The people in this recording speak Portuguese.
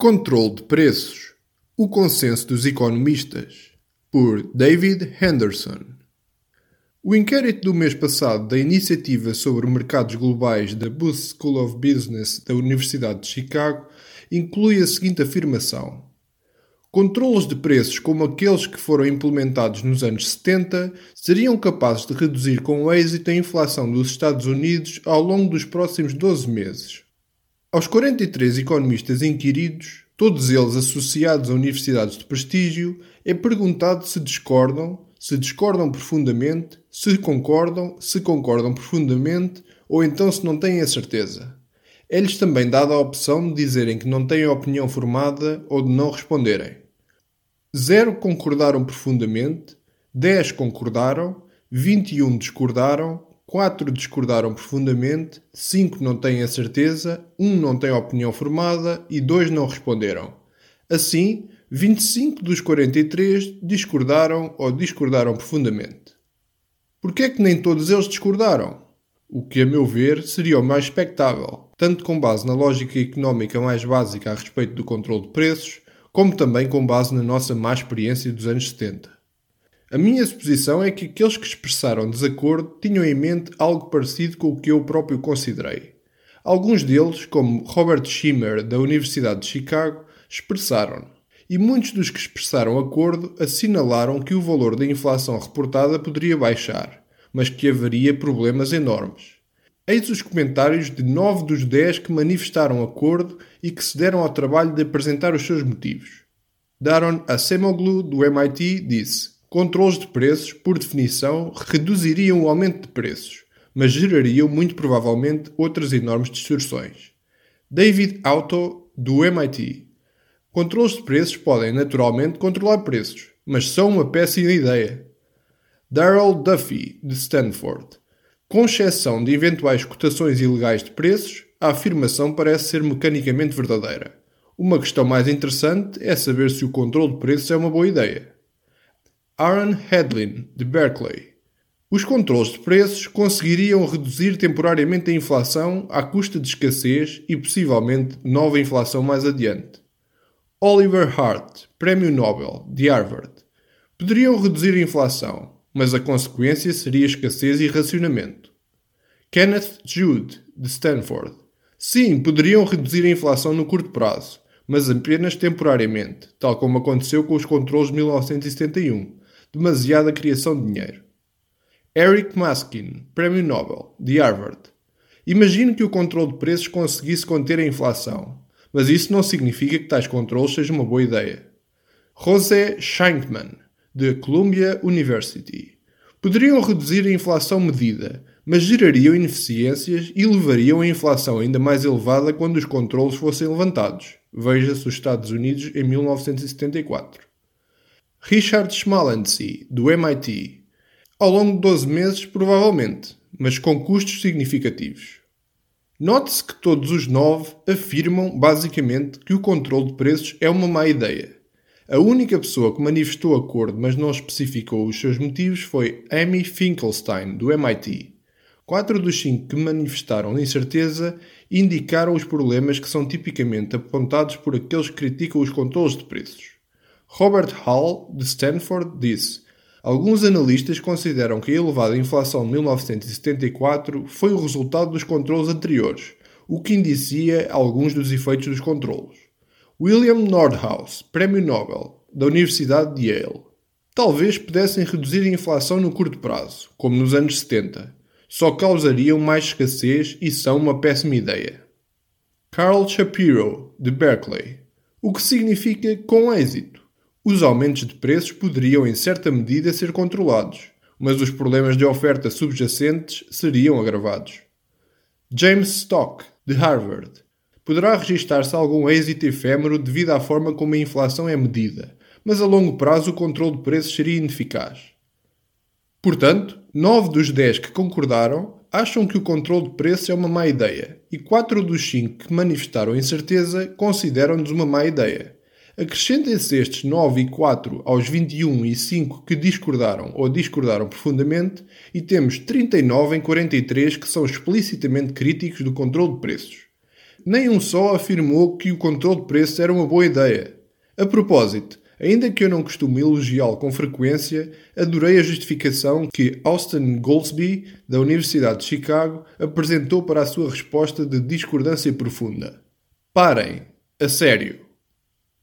Controle de preços. O consenso dos economistas. Por David Henderson. O inquérito do mês passado da Iniciativa sobre Mercados Globais da Booth School of Business da Universidade de Chicago inclui a seguinte afirmação: Controlos de preços como aqueles que foram implementados nos anos 70 seriam capazes de reduzir com êxito a inflação dos Estados Unidos ao longo dos próximos 12 meses. Aos 43 economistas inquiridos, todos eles associados a universidades de prestígio, é perguntado se discordam, se discordam profundamente, se concordam, se concordam profundamente ou então se não têm a certeza. É-lhes também dada a opção de dizerem que não têm opinião formada ou de não responderem. Zero concordaram profundamente, 10 concordaram, 21 discordaram 4 discordaram profundamente, 5 não têm a certeza, 1 não tem opinião formada e 2 não responderam. Assim, 25 dos 43 discordaram ou discordaram profundamente. Por que é que nem todos eles discordaram? O que, a meu ver, seria o mais expectável, tanto com base na lógica económica mais básica a respeito do controle de preços, como também com base na nossa má experiência dos anos 70. A minha suposição é que aqueles que expressaram desacordo tinham em mente algo parecido com o que eu próprio considerei. Alguns deles, como Robert Schimmer, da Universidade de Chicago, expressaram. E muitos dos que expressaram acordo assinalaram que o valor da inflação reportada poderia baixar, mas que haveria problemas enormes. Eis os comentários de nove dos dez que manifestaram acordo e que se deram ao trabalho de apresentar os seus motivos. Daron Acemoglu, do MIT, disse Controles de preços, por definição, reduziriam o aumento de preços, mas gerariam muito provavelmente outras enormes distorções. David Auto, do MIT. Controles de preços podem naturalmente controlar preços, mas são uma péssima ideia. Darrell Duffy, de Stanford. Com exceção de eventuais cotações ilegais de preços, a afirmação parece ser mecanicamente verdadeira. Uma questão mais interessante é saber se o controle de preços é uma boa ideia. Aaron Hedlin, de Berkeley. Os controles de preços conseguiriam reduzir temporariamente a inflação à custa de escassez e possivelmente nova inflação mais adiante. Oliver Hart, Prémio Nobel, de Harvard. Poderiam reduzir a inflação, mas a consequência seria escassez e racionamento. Kenneth Jude, de Stanford. Sim, poderiam reduzir a inflação no curto prazo, mas apenas temporariamente, tal como aconteceu com os controles de 1971 demasiada criação de dinheiro. Eric Maskin, Prémio Nobel, de Harvard. Imagino que o controle de preços conseguisse conter a inflação, mas isso não significa que tais controles sejam uma boa ideia. José Schenkman, de Columbia University. Poderiam reduzir a inflação medida, mas gerariam ineficiências e levariam a inflação ainda mais elevada quando os controles fossem levantados. Veja-se os Estados Unidos em 1974. Richard Schmalensee, do MIT. Ao longo de 12 meses, provavelmente, mas com custos significativos. Note-se que todos os nove afirmam, basicamente, que o controle de preços é uma má ideia. A única pessoa que manifestou acordo, mas não especificou os seus motivos, foi Amy Finkelstein, do MIT. Quatro dos cinco que manifestaram incerteza indicaram os problemas que são tipicamente apontados por aqueles que criticam os controles de preços. Robert Hall, de Stanford, disse: Alguns analistas consideram que a elevada inflação de 1974 foi o resultado dos controles anteriores, o que indicia alguns dos efeitos dos controles. William Nordhaus, Prémio Nobel, da Universidade de Yale. Talvez pudessem reduzir a inflação no curto prazo, como nos anos 70. Só causariam mais escassez e são uma péssima ideia. Carl Shapiro, de Berkeley. O que significa com êxito. Os aumentos de preços poderiam, em certa medida, ser controlados, mas os problemas de oferta subjacentes seriam agravados. James Stock, de Harvard. Poderá registar-se algum êxito efêmero devido à forma como a inflação é medida, mas a longo prazo o controle de preços seria ineficaz. Portanto, nove dos dez que concordaram acham que o controle de preços é uma má ideia, e quatro dos cinco que manifestaram incerteza consideram-nos uma má ideia. Acrescentem-se estes 9 e 4 aos 21 e 5 que discordaram ou discordaram profundamente e temos 39 em 43 que são explicitamente críticos do controle de preços. nem um só afirmou que o controle de preços era uma boa ideia. A propósito, ainda que eu não costume elogiá-lo com frequência, adorei a justificação que Austin Goldsby, da Universidade de Chicago, apresentou para a sua resposta de discordância profunda. Parem! A sério!